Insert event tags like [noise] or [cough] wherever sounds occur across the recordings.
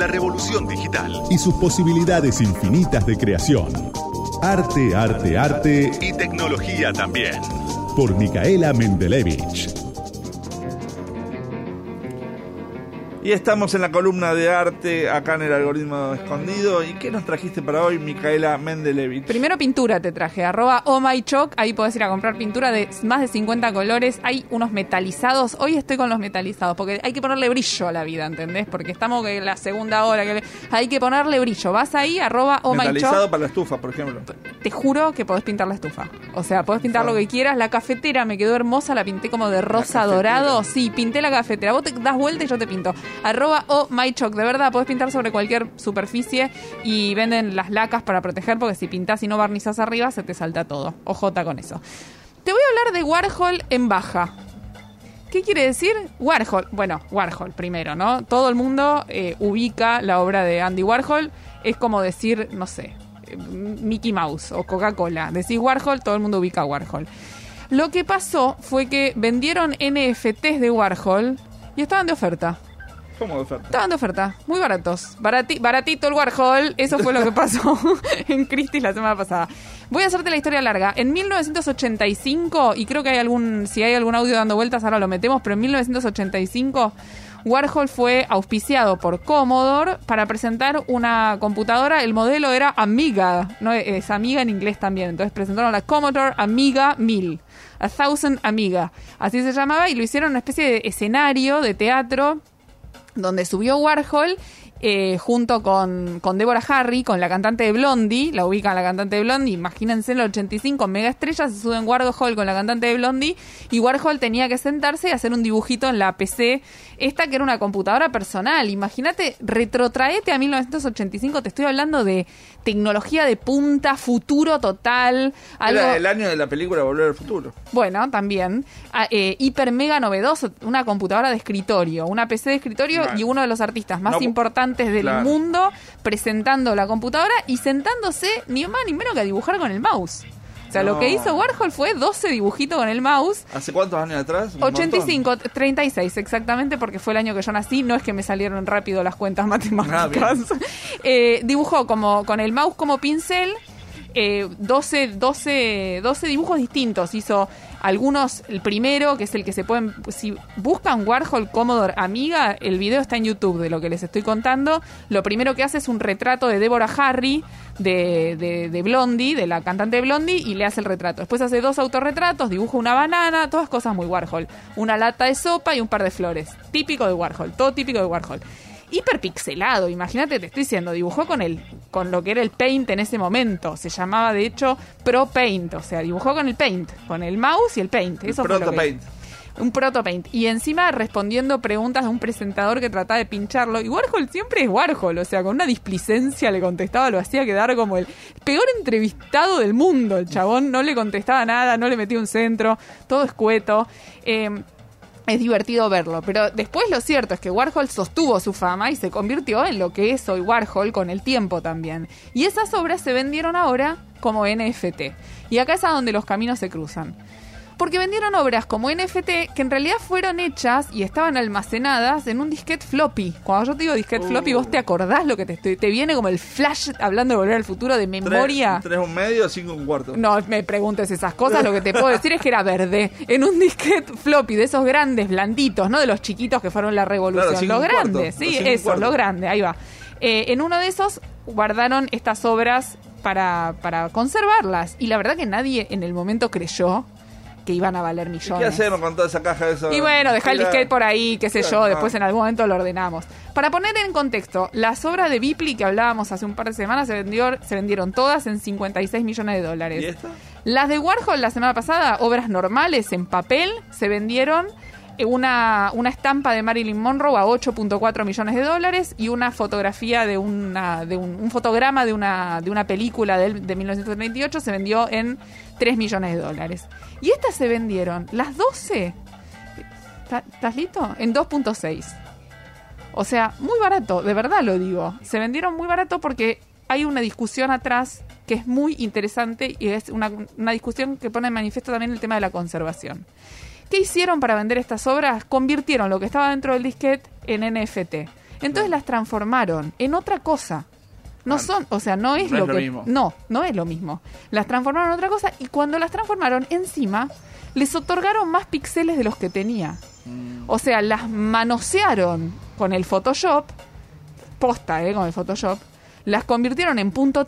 la revolución digital y sus posibilidades infinitas de creación. Arte, arte, arte y tecnología también. Por Micaela Mendelevich. Y estamos en la columna de arte, acá en el algoritmo escondido. ¿Y qué nos trajiste para hoy, Micaela Mendelevich? Primero pintura te traje, arroba oh my choc, ahí podés ir a comprar pintura de más de 50 colores. Hay unos metalizados, hoy estoy con los metalizados, porque hay que ponerle brillo a la vida, ¿entendés? Porque estamos en la segunda hora, que hay que ponerle brillo. Vas ahí, arroba oh my choc. Metalizado para la estufa, por ejemplo. Te juro que podés pintar la estufa. O sea, podés pintar lo que quieras. La cafetera me quedó hermosa, la pinté como de rosa dorado. Sí, pinté la cafetera. Vos te das vuelta y yo te pinto arroba o mychoc. De verdad, podés pintar sobre cualquier superficie y venden las lacas para proteger porque si pintas y no barnizas arriba se te salta todo. Ojota con eso. Te voy a hablar de Warhol en baja. ¿Qué quiere decir? Warhol. Bueno, Warhol primero, ¿no? Todo el mundo eh, ubica la obra de Andy Warhol. Es como decir, no sé, Mickey Mouse o Coca-Cola. Decís Warhol, todo el mundo ubica Warhol. Lo que pasó fue que vendieron NFTs de Warhol y estaban de oferta. ¿Cómo de oferta? Estaban de oferta, muy baratos. baratito el Warhol, eso fue lo que pasó [laughs] en Christie's la semana pasada. Voy a hacerte la historia larga. En 1985, y creo que hay algún, si hay algún audio dando vueltas, ahora lo metemos, pero en 1985 Warhol fue auspiciado por Commodore para presentar una computadora. El modelo era Amiga, no es Amiga en inglés también. Entonces presentaron la Commodore Amiga 1000, a Thousand Amiga, así se llamaba, y lo hicieron una especie de escenario de teatro donde subió Warhol eh, junto con, con Deborah Harry, con la cantante de Blondie, la ubican la cantante de Blondie, imagínense en el 85, mega estrella, se suben Warhol con la cantante de Blondie, y Warhol tenía que sentarse y hacer un dibujito en la PC, esta que era una computadora personal, imagínate, retrotraete a 1985, te estoy hablando de tecnología de punta, futuro total. Era el año de la película Volver al Futuro. Bueno, también. Ah, eh, hiper mega novedoso, una computadora de escritorio, una PC de escritorio y uno de los artistas más importantes del mundo presentando la computadora y sentándose ni más ni menos que a dibujar con el mouse. O sea, lo que hizo Warhol fue 12 dibujitos con el mouse. ¿Hace cuántos años atrás? 85, 36 exactamente, porque fue el año que yo nací. No es que me salieron rápido las cuentas matemáticas. Ah, [laughs] eh, dibujó como con el mouse como pincel eh, 12, 12, 12 dibujos distintos. Hizo algunos, el primero, que es el que se pueden, si buscan Warhol Commodore Amiga, el video está en YouTube de lo que les estoy contando. Lo primero que hace es un retrato de Deborah Harry, de, de, de Blondie, de la cantante Blondie, y le hace el retrato. Después hace dos autorretratos, dibuja una banana, todas cosas muy Warhol. Una lata de sopa y un par de flores. Típico de Warhol, todo típico de Warhol hiperpixelado. Imagínate, te estoy diciendo, dibujó con el, con lo que era el Paint en ese momento. Se llamaba de hecho Pro Paint, o sea, dibujó con el Paint, con el mouse y el Paint. Eso Proto Paint. Un proto paint. Y encima respondiendo preguntas de un presentador que trataba de pincharlo. Y Warhol siempre es Warhol. O sea, con una displicencia le contestaba, lo hacía quedar como el peor entrevistado del mundo. El chabón no le contestaba nada, no le metía un centro, todo escueto. Eh, es divertido verlo. Pero después lo cierto es que Warhol sostuvo su fama y se convirtió en lo que es hoy Warhol con el tiempo también. Y esas obras se vendieron ahora como NFT. Y acá es donde los caminos se cruzan porque vendieron obras como NFT que en realidad fueron hechas y estaban almacenadas en un disquete floppy. Cuando yo te digo disquete floppy, vos te acordás lo que te estoy, te viene como el flash hablando de volver al futuro de memoria. ¿Tres, un medio o cinco un cuarto? No me preguntes esas cosas, lo que te puedo decir es que era verde. En un disquete floppy de esos grandes, blanditos, no de los chiquitos que fueron la revolución. los grandes, sí, eso, lo grande, ahí va. Eh, en uno de esos guardaron estas obras para, para conservarlas. Y la verdad que nadie en el momento creyó que iban a valer millones. ¿Qué hacemos con toda esa caja de eso? Y bueno, dejar el disquete por ahí, qué sé yo, después en algún momento lo ordenamos. Para poner en contexto, las obras de Bipli que hablábamos hace un par de semanas se, vendió, se vendieron todas en 56 millones de dólares. ¿Y esta? Las de Warhol la semana pasada, obras normales en papel, se vendieron una, una estampa de Marilyn Monroe a 8.4 millones de dólares y una fotografía de una de un, fotograma de una, de una película de, de 1938 se vendió en 3 millones de dólares. Y estas se vendieron, las 12, ¿estás listo? En 2.6. O sea, muy barato, de verdad lo digo. Se vendieron muy barato porque hay una discusión atrás que es muy interesante y es una, una discusión que pone en manifiesto también el tema de la conservación. ¿Qué hicieron para vender estas obras? Convirtieron lo que estaba dentro del disquete en NFT. Entonces las transformaron en otra cosa. No son, o sea, no es no lo es lo que mismo. no, no es lo mismo. Las transformaron en otra cosa y cuando las transformaron encima les otorgaron más píxeles de los que tenía. Mm. O sea, las manosearon con el Photoshop, posta, ¿eh? Con el Photoshop. Las convirtieron en punto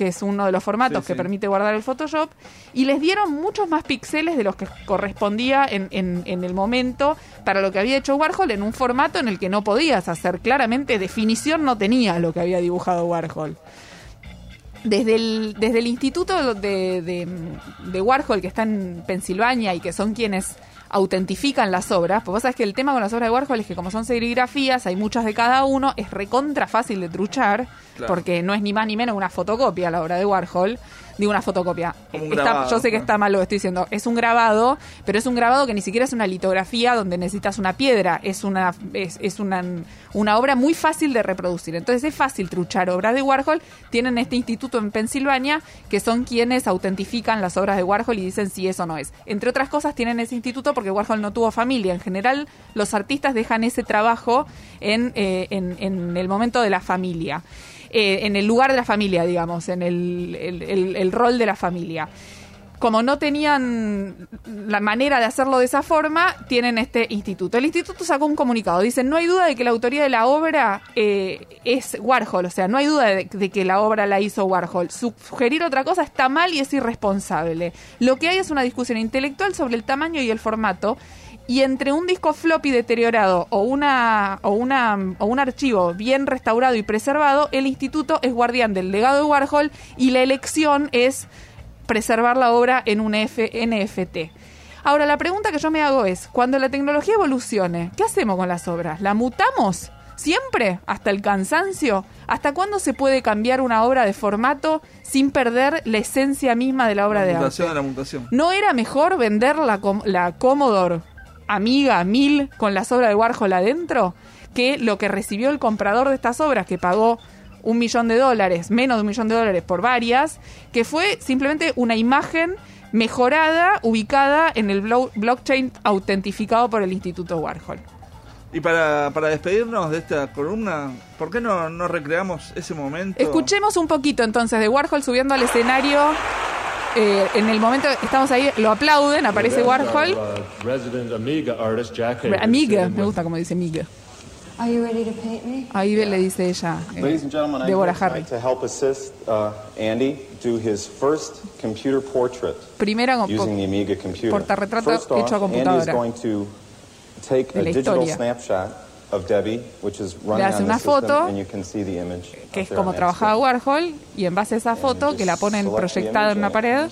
que es uno de los formatos Sí, que sí. permite guardar el Photoshop, y les dieron muchos más píxeles de los que correspondía en, en- en el momento para lo que había hecho Warhol en un formato en el que no podías hacer. Claramente, definición no tenía lo que había dibujado Warhol desde el, desde el instituto de, de- de Warhol que está en Pensilvania y que son quienes autentifican las obras, porque vos sabés que el tema con las obras de Warhol es que como son serigrafías, hay muchas de cada uno, es recontra fácil de truchar, Claro. porque no es ni más ni menos una fotocopia la obra de Warhol, digo una fotocopia. Como un Está- grabado, yo sé que está mal lo que estoy diciendo, es un grabado, pero es un grabado que ni siquiera es una litografía donde necesitas una piedra, es una es, es una, una obra muy fácil de reproducir. Entonces es fácil truchar obras de Warhol. Tienen este instituto en Pensilvania que son quienes autentifican las obras de Warhol y dicen si eso no es. Entre otras cosas tienen ese instituto porque Warhol no tuvo familia. En general los artistas dejan ese trabajo en, eh, en, en el momento de la familia. Eh, en el lugar de la familia, digamos, en el, rol de la familia como no tenían la manera de hacerlo de esa forma, tienen este instituto. El instituto sacó un comunicado. Dicen, no hay duda de que la autoría de la obra eh, es Warhol. O sea, no hay duda de que la obra la hizo Warhol. Sugerir otra cosa está mal y es irresponsable. Lo que hay es una discusión intelectual sobre el tamaño y el formato. Y entre un disco floppy deteriorado o, una, o, una, o un archivo bien restaurado y preservado, el instituto es guardián del legado de Warhol y la elección es preservar la obra en un F- NFT. Ahora, la pregunta que yo me hago es, cuando la tecnología evolucione, ¿qué hacemos con las obras? ¿La mutamos? ¿Siempre? ¿Hasta el cansancio? ¿Hasta cuándo se puede cambiar una obra de formato sin perder la esencia misma de la obra la de mutación arte? de la mutación. ¿No era mejor vender la, com- la Commodore Amiga 1000 con las obras de Warhol adentro que lo que recibió el comprador de estas obras que pagó un millón de dólares, menos de un millón de dólares por varias, que fue simplemente una imagen mejorada, ubicada en el blo- blockchain autentificado por el Instituto Warhol? Y para, para despedirnos de esta columna, ¿por qué no, no recreamos ese momento? Escuchemos un poquito entonces de Warhol subiendo al escenario. Eh, en el momento estamos ahí, lo aplauden, aparece Warhol. uh, Amiga me gusta como dice Amiga. Are you ready to paint me? Ahí le dice ella. eh, Ladies and gentlemen, I'm Deborah here Harry. uh, Andy do his first computer portrait Primera con- using the Amiga computer. portarretrato hecho a off, Andy is computadora. going to take De a la digital historia. Snapshot of Debbie, which is running hace una foto, que es como trabajaba. Warhol, y en base a esa foto que la ponen proyectada en una pared,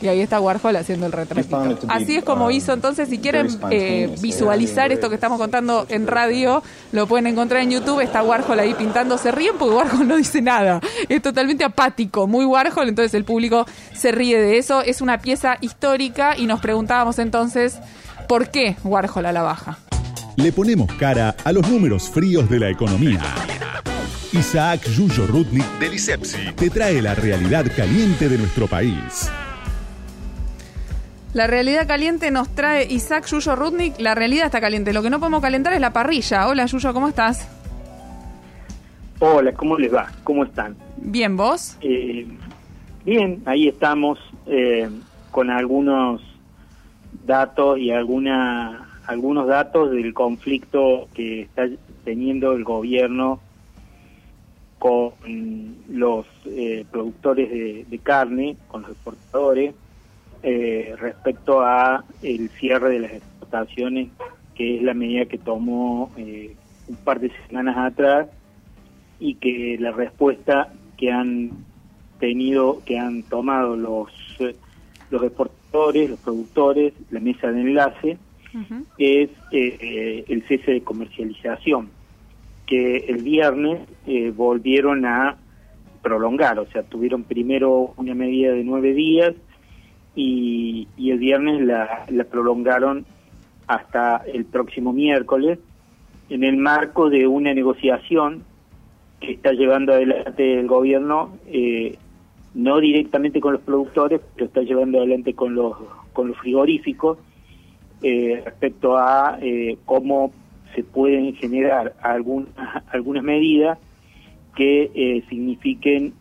y ahí está Warhol haciendo el retratito. Así es como um, hizo. Entonces, si quieren eh, visualizar esto que estamos contando en radio, lo pueden encontrar en YouTube, está Warhol ahí pintando, se ríen porque Warhol no dice nada, es totalmente apático, muy Warhol, entonces el público se ríe de eso, es una pieza histórica y nos preguntábamos entonces, ¿por qué Warhol a la baja? Le ponemos cara a los números fríos de la economía. Isaac Yuyo Rutnik Del ISEPSI. te trae la realidad caliente de nuestro país. La realidad caliente nos trae Isaac Yuyo Rudnik. La realidad está caliente. Lo que no podemos calentar es la parrilla. Hola Yuyo, ¿cómo estás? Hola, ¿cómo les va? ¿Cómo están? Bien, ¿vos? Eh, bien, ahí estamos eh, con algunos datos y alguna, algunos datos del conflicto que está teniendo el gobierno con los eh, productores de, carne, con los exportadores, eh, respecto a el cierre de las exportaciones, que es la medida que tomó eh, un par de semanas atrás y que la respuesta que han tenido, que han tomado los eh, los exportadores, los productores, la mesa de enlace, es eh, eh, el cese de comercialización, que el viernes eh, volvieron a prolongar, o sea, tuvieron primero una medida de nueve días y, y el viernes la, la prolongaron hasta el próximo miércoles en el marco de una negociación que está llevando adelante el gobierno, eh, no directamente con los productores, pero está llevando adelante con los, con los frigoríficos, eh, respecto a eh, cómo se pueden generar algunas, algunas medidas que eh, signifiquen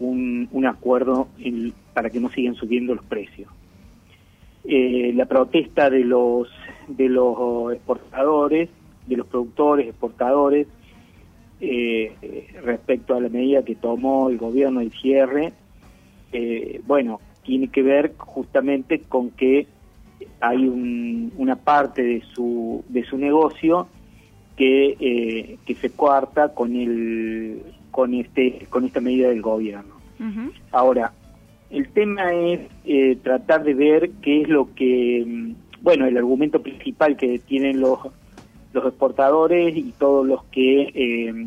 un, un acuerdo para que no sigan subiendo los precios. La protesta de los de los exportadores, de los productores exportadores, respecto a la medida que tomó el gobierno del cierre, eh, bueno, tiene que ver justamente con que hay un- una parte de su de su negocio que eh, que se coarta con el con este con esta medida del gobierno. Ahora, el tema es eh, tratar de ver qué es lo que, mm, bueno, el argumento principal que tienen los los exportadores y todos los que eh,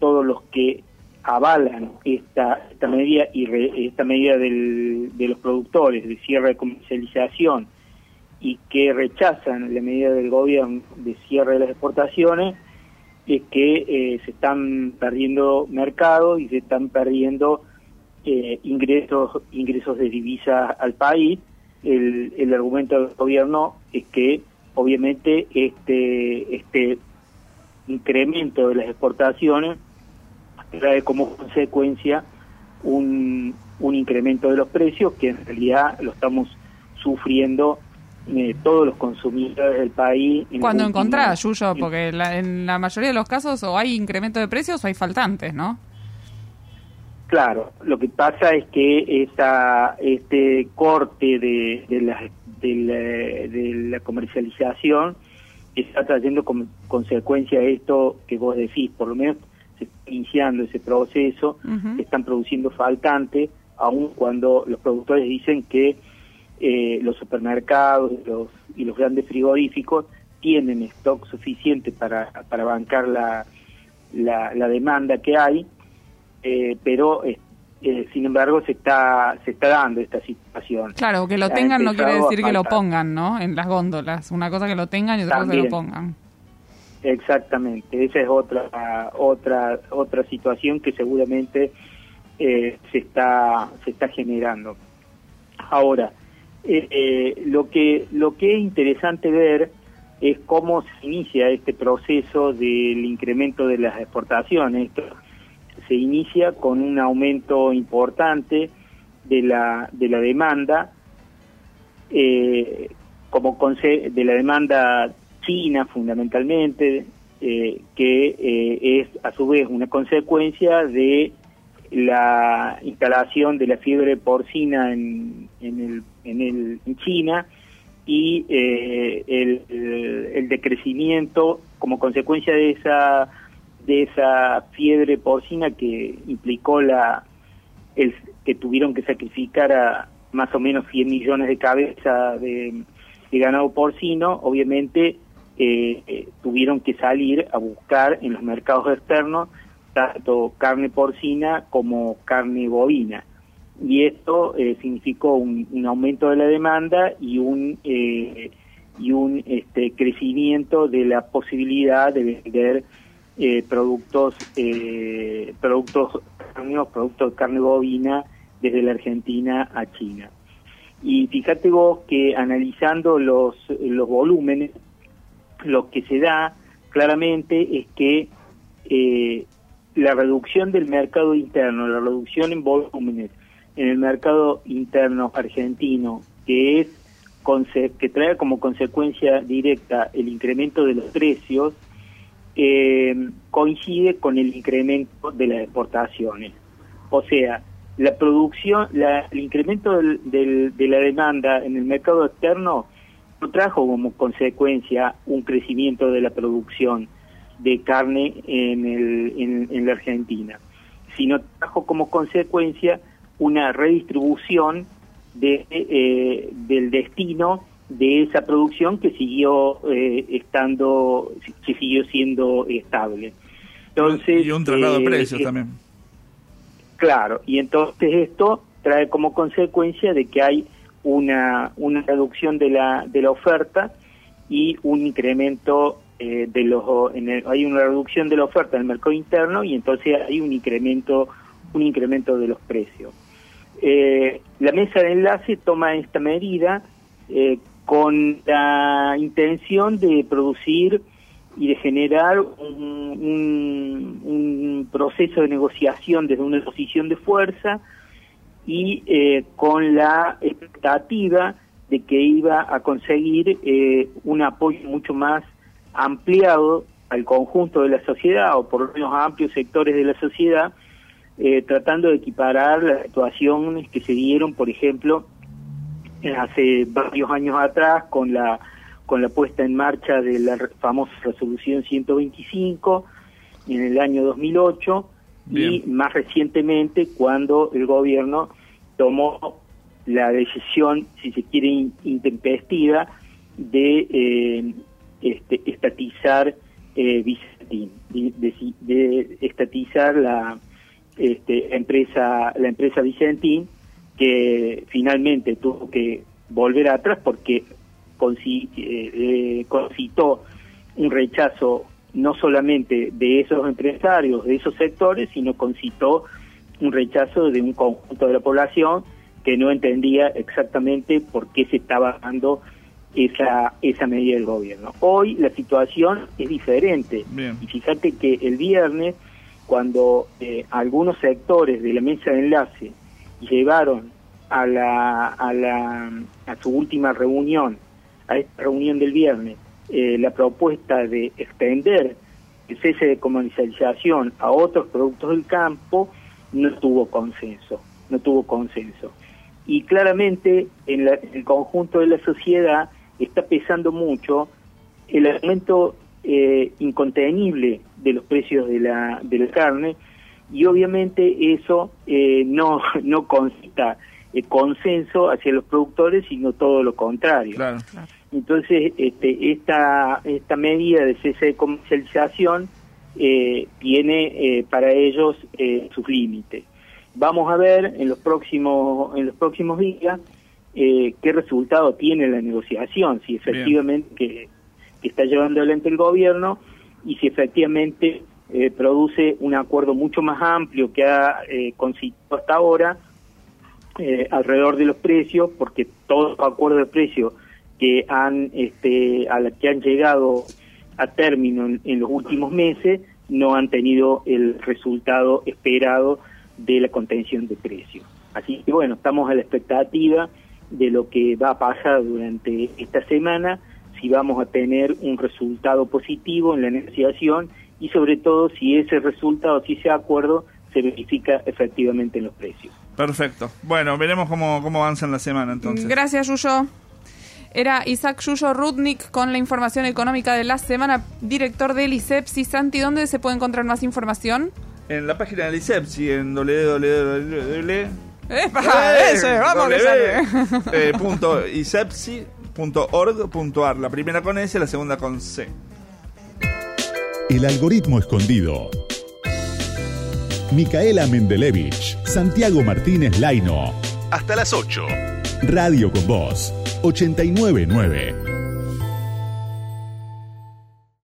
todos los que avalan esta esta medida y re- esta medida del- de los productores de cierre de comercialización y que rechazan la medida del gobierno de cierre de las exportaciones es que eh, se están perdiendo mercado y se están perdiendo eh, ingresos ingresos de divisas al país. El, el argumento del gobierno es que obviamente este este incremento de las exportaciones trae como consecuencia un, un incremento de los precios que en realidad lo estamos sufriendo eh, todos los consumidores del país. en Cuando encontrás, Yuyo, porque la- en la mayoría de los casos o hay incremento de precios o hay faltantes, ¿no? Claro, lo que pasa es que esa, este corte de, de, la, de, la, de la comercialización está trayendo como consecuencia esto que vos decís, por lo menos se está iniciando ese proceso, están produciendo faltantes, aun cuando los productores dicen que eh, los supermercados y los, y los grandes frigoríficos tienen stock suficiente para, para bancar la, la, la demanda que hay, eh, pero eh, eh, sin embargo se está se está dando esta situación. Claro, que lo tengan no quiere decir que lo pongan, ¿no? En las góndolas. Una cosa que lo tengan y otra cosa que lo pongan. Exactamente, esa es otra otra otra situación que seguramente eh, se está se está generando. Ahora, eh, eh, lo que lo que es interesante ver es cómo se inicia este proceso del incremento de las exportaciones. Esto se inicia con un aumento importante de la de la demanda como de la demanda china fundamentalmente, eh, que eh, es a su vez una consecuencia de la instalación de la fiebre porcina en, en, el, en, el, en China y eh, el, el, decrecimiento como consecuencia de esa de esa fiebre porcina que implicó la el, que tuvieron que sacrificar a más o menos 100 millones de cabezas de, de ganado porcino, obviamente eh, tuvieron que salir a buscar en los mercados externos tanto carne porcina como carne bovina. Y esto eh, significó un, un, aumento de la demanda y un, eh, y un este, crecimiento de la posibilidad de vender eh, productos, eh, productos, productos de carne bovina desde la Argentina a China. Y fíjate vos que analizando los, los volúmenes, lo que se da claramente es que eh, la reducción del mercado interno, la reducción en volúmenes en el mercado interno argentino, que es que trae como consecuencia directa el incremento de los precios, eh, coincide con el incremento de las exportaciones. O sea, la producción, la, el incremento del, del, de la demanda en el mercado externo no trajo como consecuencia un crecimiento de la producción de carne en, el, en, en la Argentina, sino trajo como consecuencia una redistribución de, eh, del destino de esa producción que siguió eh, estando, que siguió siendo estable. Entonces, y un traslado eh, de precios eh, también. Claro, y entonces esto trae como consecuencia de que hay una, una reducción de la, de la oferta y un incremento eh, de los en el, hay una reducción de la oferta en el mercado interno y entonces hay un incremento un incremento de los precios. Eh, la mesa de enlace toma esta medida eh, con la intención de producir y de generar un, un- un proceso de negociación desde una posición de fuerza y eh, con la expectativa de que iba a conseguir eh, un apoyo mucho más ampliado al conjunto de la sociedad o por lo menos a amplios sectores de la sociedad, eh, tratando de equiparar las situaciones que se dieron, por ejemplo, hace varios años atrás con la con la puesta en marcha de la famosa resolución 125 en el año 2008 y más recientemente cuando el gobierno tomó la decisión, si se quiere, in- intempestiva de eh, este, estatizar eh, Vicentín, de, de- de estatizar la este, empresa la empresa Vicentín que finalmente tuvo que volver atrás porque consi- eh, eh, concitó un rechazo no solamente de esos empresarios, de esos sectores, sino concitó un rechazo de un conjunto de la población que no entendía exactamente por qué se estaba dando esa, esa medida del gobierno. Hoy la situación es diferente. Bien. Y fíjate que el viernes, cuando eh, algunos sectores de la mesa de enlace llevaron a, la, a, la, a su última reunión, a esta reunión del viernes, eh, la propuesta de extender el cese de comercialización a otros productos del campo, no tuvo consenso, no tuvo consenso. Y claramente en, la- en el conjunto de la sociedad está pesando mucho el aumento eh, incontenible de los precios de la, de la carne y obviamente eso eh, no, [laughs] no concita eh, consenso hacia los productores, sino todo lo contrario. Claro. Entonces, este, esta, esta medida de cese de comercialización eh, tiene eh, para ellos eh, sus límites. Vamos a ver en los próximos, en los próximos días eh, qué resultado tiene la negociación, si efectivamente que, que está llevando adelante el gobierno y si efectivamente eh, produce un acuerdo mucho más amplio que ha concitado hasta ahora alrededor de los precios, porque todos los acuerdos de precios que han este, a la que han llegado a término en, en los últimos meses no han tenido el resultado esperado de la contención de precios. Así que bueno, estamos a la expectativa de lo que va a pasar durante esta semana, si vamos a tener un resultado positivo en la negociación y sobre todo si ese resultado, si ese acuerdo se verifica efectivamente en los precios. Perfecto. Bueno, veremos cómo, cómo avanza en la semana entonces. Gracias, Yuyo. Era Isaac Yuyo Rudnik con la información económica de la semana, director del ISEPSI. Santi, ¿dónde se puede encontrar más información? En la página del ISEPSI, en www. ¡Epa! ¡Ese! ¡Vamos que sale! eh, punto isepsi.org.ar. La primera con S, la segunda con C. El algoritmo escondido. Micaela Mendelevich, Santiago Martínez Laino. Hasta las 8. Radio con Voz 899.